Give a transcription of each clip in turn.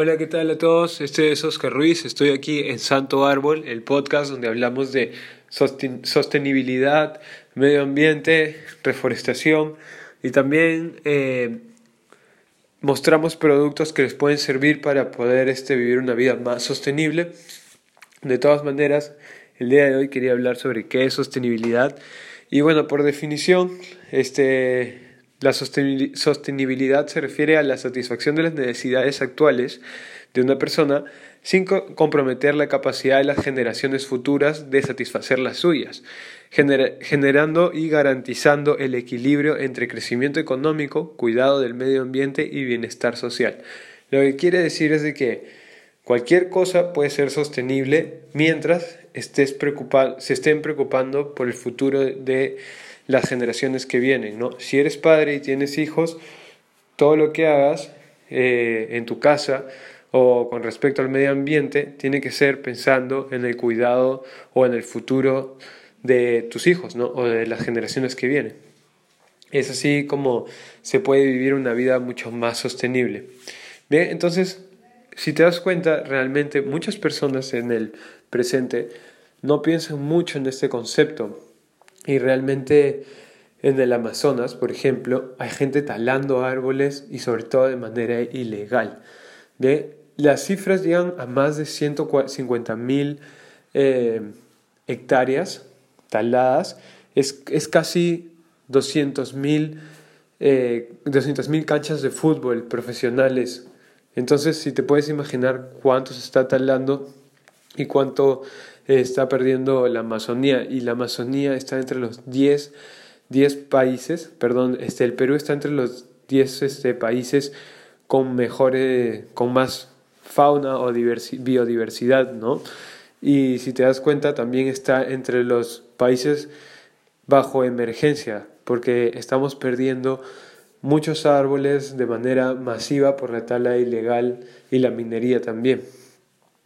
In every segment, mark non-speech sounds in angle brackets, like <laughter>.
Hola, ¿qué tal a todos? Este es Oscar Ruiz, estoy aquí en Santo Árbol, el podcast donde hablamos de sostenibilidad, medio ambiente, reforestación y también eh, mostramos productos que les pueden servir para poder este, vivir una vida más sostenible. De todas maneras, el día de hoy quería hablar sobre qué es sostenibilidad y bueno, por definición, este la sostenibilidad se refiere a la satisfacción de las necesidades actuales de una persona sin comprometer la capacidad de las generaciones futuras de satisfacer las suyas, generando y garantizando el equilibrio entre crecimiento económico, cuidado del medio ambiente y bienestar social. Lo que quiere decir es de que cualquier cosa puede ser sostenible mientras estés se estén preocupando por el futuro de las generaciones que vienen, ¿no? Si eres padre y tienes hijos, todo lo que hagas eh, en tu casa o con respecto al medio ambiente tiene que ser pensando en el cuidado o en el futuro de tus hijos, ¿no? O de las generaciones que vienen. Es así como se puede vivir una vida mucho más sostenible. Bien, entonces, si te das cuenta, realmente muchas personas en el presente no piensan mucho en este concepto y realmente en el Amazonas, por ejemplo, hay gente talando árboles y sobre todo de manera ilegal. ¿Ve? Las cifras llegan a más de 150 mil eh, hectáreas taladas. Es, es casi 200 mil eh, canchas de fútbol profesionales. Entonces, si te puedes imaginar cuánto se está talando y cuánto está perdiendo la Amazonía y la Amazonía está entre los 10, 10 países, perdón, este, el Perú está entre los 10 este, países con mejores, con más fauna o biodiversidad, ¿no? Y si te das cuenta, también está entre los países bajo emergencia, porque estamos perdiendo muchos árboles de manera masiva por la tala ilegal y la minería también.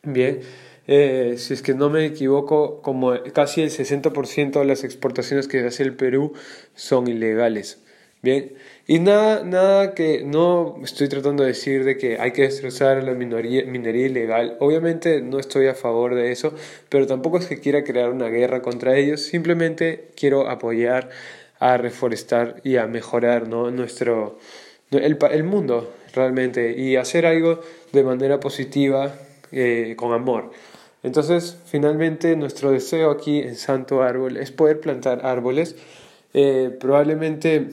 Bien, eh, si es que no me equivoco, como casi el 60% de las exportaciones que hace el Perú son ilegales. Bien, y nada, nada que no estoy tratando de decir de que hay que destrozar la minería, minería ilegal. Obviamente no estoy a favor de eso, pero tampoco es que quiera crear una guerra contra ellos. Simplemente quiero apoyar a reforestar y a mejorar ¿no? nuestro el, el mundo realmente y hacer algo de manera positiva eh, con amor. Entonces, finalmente, nuestro deseo aquí en Santo Árbol es poder plantar árboles. Eh, probablemente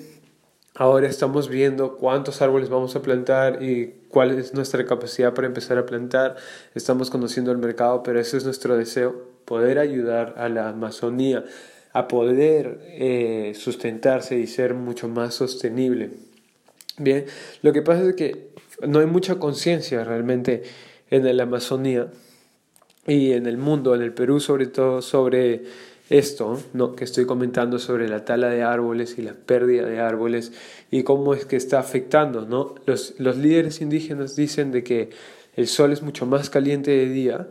ahora estamos viendo cuántos árboles vamos a plantar y cuál es nuestra capacidad para empezar a plantar. Estamos conociendo el mercado, pero ese es nuestro deseo, poder ayudar a la Amazonía a poder eh, sustentarse y ser mucho más sostenible. Bien, lo que pasa es que no hay mucha conciencia realmente en la Amazonía y en el mundo, en el Perú sobre todo, sobre esto ¿no? que estoy comentando sobre la tala de árboles y la pérdida de árboles y cómo es que está afectando. ¿no? Los, los líderes indígenas dicen de que el sol es mucho más caliente de día,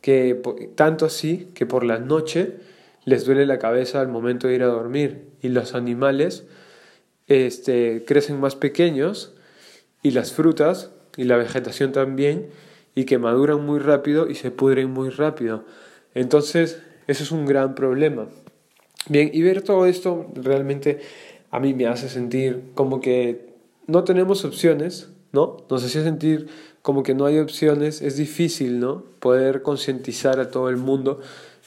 que tanto así que por la noche les duele la cabeza al momento de ir a dormir y los animales este, crecen más pequeños y las frutas y la vegetación también y que maduran muy rápido y se pudren muy rápido. Entonces, eso es un gran problema. Bien, y ver todo esto realmente a mí me hace sentir como que no tenemos opciones, ¿no? Nos hace sentir como que no hay opciones, es difícil, ¿no? Poder concientizar a todo el mundo,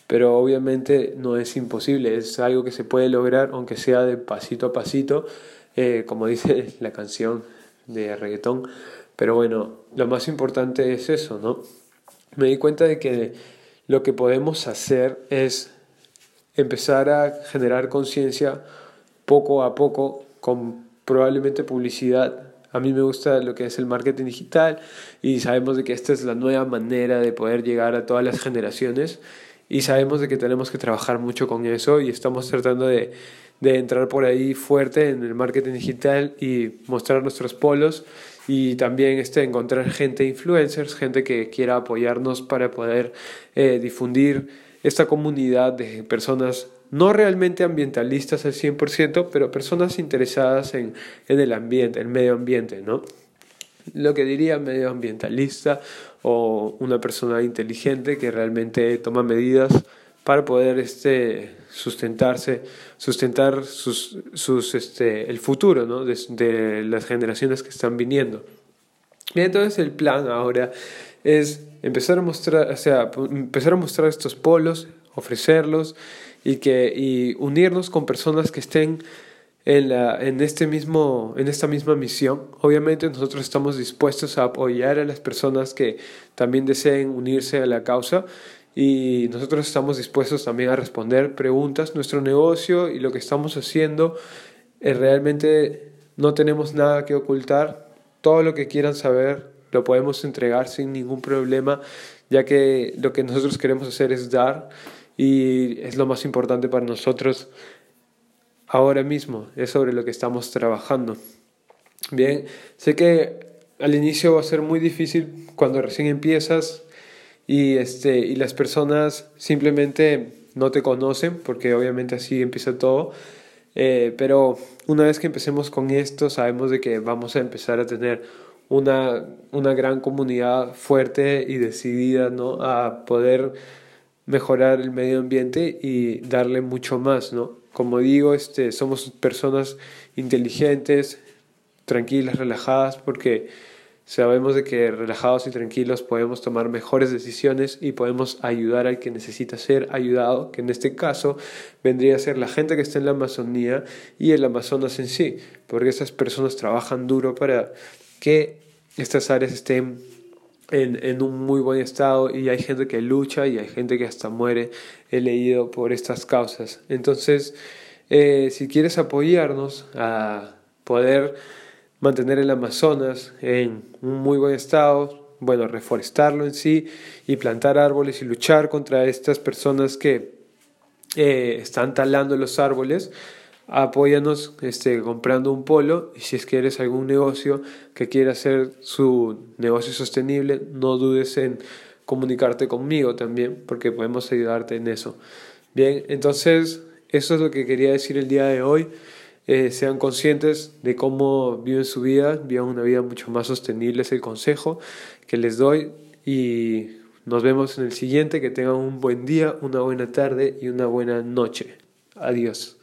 pero obviamente no es imposible, es algo que se puede lograr, aunque sea de pasito a pasito, eh, como dice <laughs> la canción de reggaetón, pero bueno, lo más importante es eso, ¿no? Me di cuenta de que lo que podemos hacer es empezar a generar conciencia poco a poco con probablemente publicidad. A mí me gusta lo que es el marketing digital y sabemos de que esta es la nueva manera de poder llegar a todas las generaciones y sabemos de que tenemos que trabajar mucho con eso y estamos tratando de, de entrar por ahí fuerte en el marketing digital y mostrar nuestros polos y también este, encontrar gente influencers, gente que quiera apoyarnos para poder eh, difundir esta comunidad de personas no realmente ambientalistas al 100%, pero personas interesadas en, en el ambiente, el medio ambiente, ¿no? lo que diría medioambientalista o una persona inteligente que realmente toma medidas para poder este, sustentarse, sustentar sus, sus, este, el futuro ¿no? de, las generaciones que están viniendo. Y entonces el plan ahora es empezar a mostrar, o sea, empezar a mostrar estos polos, ofrecerlos y, que, y unirnos con personas que estén en, la, en, este mismo, en esta misma misión. Obviamente nosotros estamos dispuestos a apoyar a las personas que también deseen unirse a la causa y nosotros estamos dispuestos también a responder preguntas. Nuestro negocio y lo que estamos haciendo eh, realmente no tenemos nada que ocultar. Todo lo que quieran saber lo podemos entregar sin ningún problema, ya que lo que nosotros queremos hacer es dar y es lo más importante para nosotros ahora mismo, es sobre lo que estamos trabajando. Bien, sé que al inicio va a ser muy difícil cuando recién empiezas y, este, y las personas simplemente no te conocen, porque obviamente así empieza todo. Eh, pero una vez que empecemos con esto, sabemos de que vamos a empezar a tener una, una gran comunidad fuerte y decidida ¿no? a poder mejorar el medio ambiente y darle mucho más, ¿no? Como digo, este, somos personas inteligentes, tranquilas, relajadas, porque sabemos de que relajados y tranquilos podemos tomar mejores decisiones y podemos ayudar al que necesita ser ayudado, que en este caso vendría a ser la gente que está en la Amazonía y el Amazonas en sí, porque esas personas trabajan duro para que estas áreas estén en, en, un muy buen estado y hay gente que lucha y hay gente que hasta muere, he leído, por estas causas. Entonces, eh, si quieres apoyarnos a poder mantener el Amazonas en un muy buen estado, bueno, reforestarlo en sí y plantar árboles y luchar contra estas personas que eh, están talando los árboles, apóyanos este, comprando un polo y si es que eres algún negocio que quiera hacer su negocio sostenible, no dudes en comunicarte conmigo también porque podemos ayudarte en eso. Bien, entonces eso es lo que quería decir el día de hoy. Eh, sean conscientes de cómo viven su vida, vivan una vida mucho más sostenible, es el consejo que les doy y nos vemos en el siguiente, que tengan un buen día, una buena tarde y una buena noche. Adiós.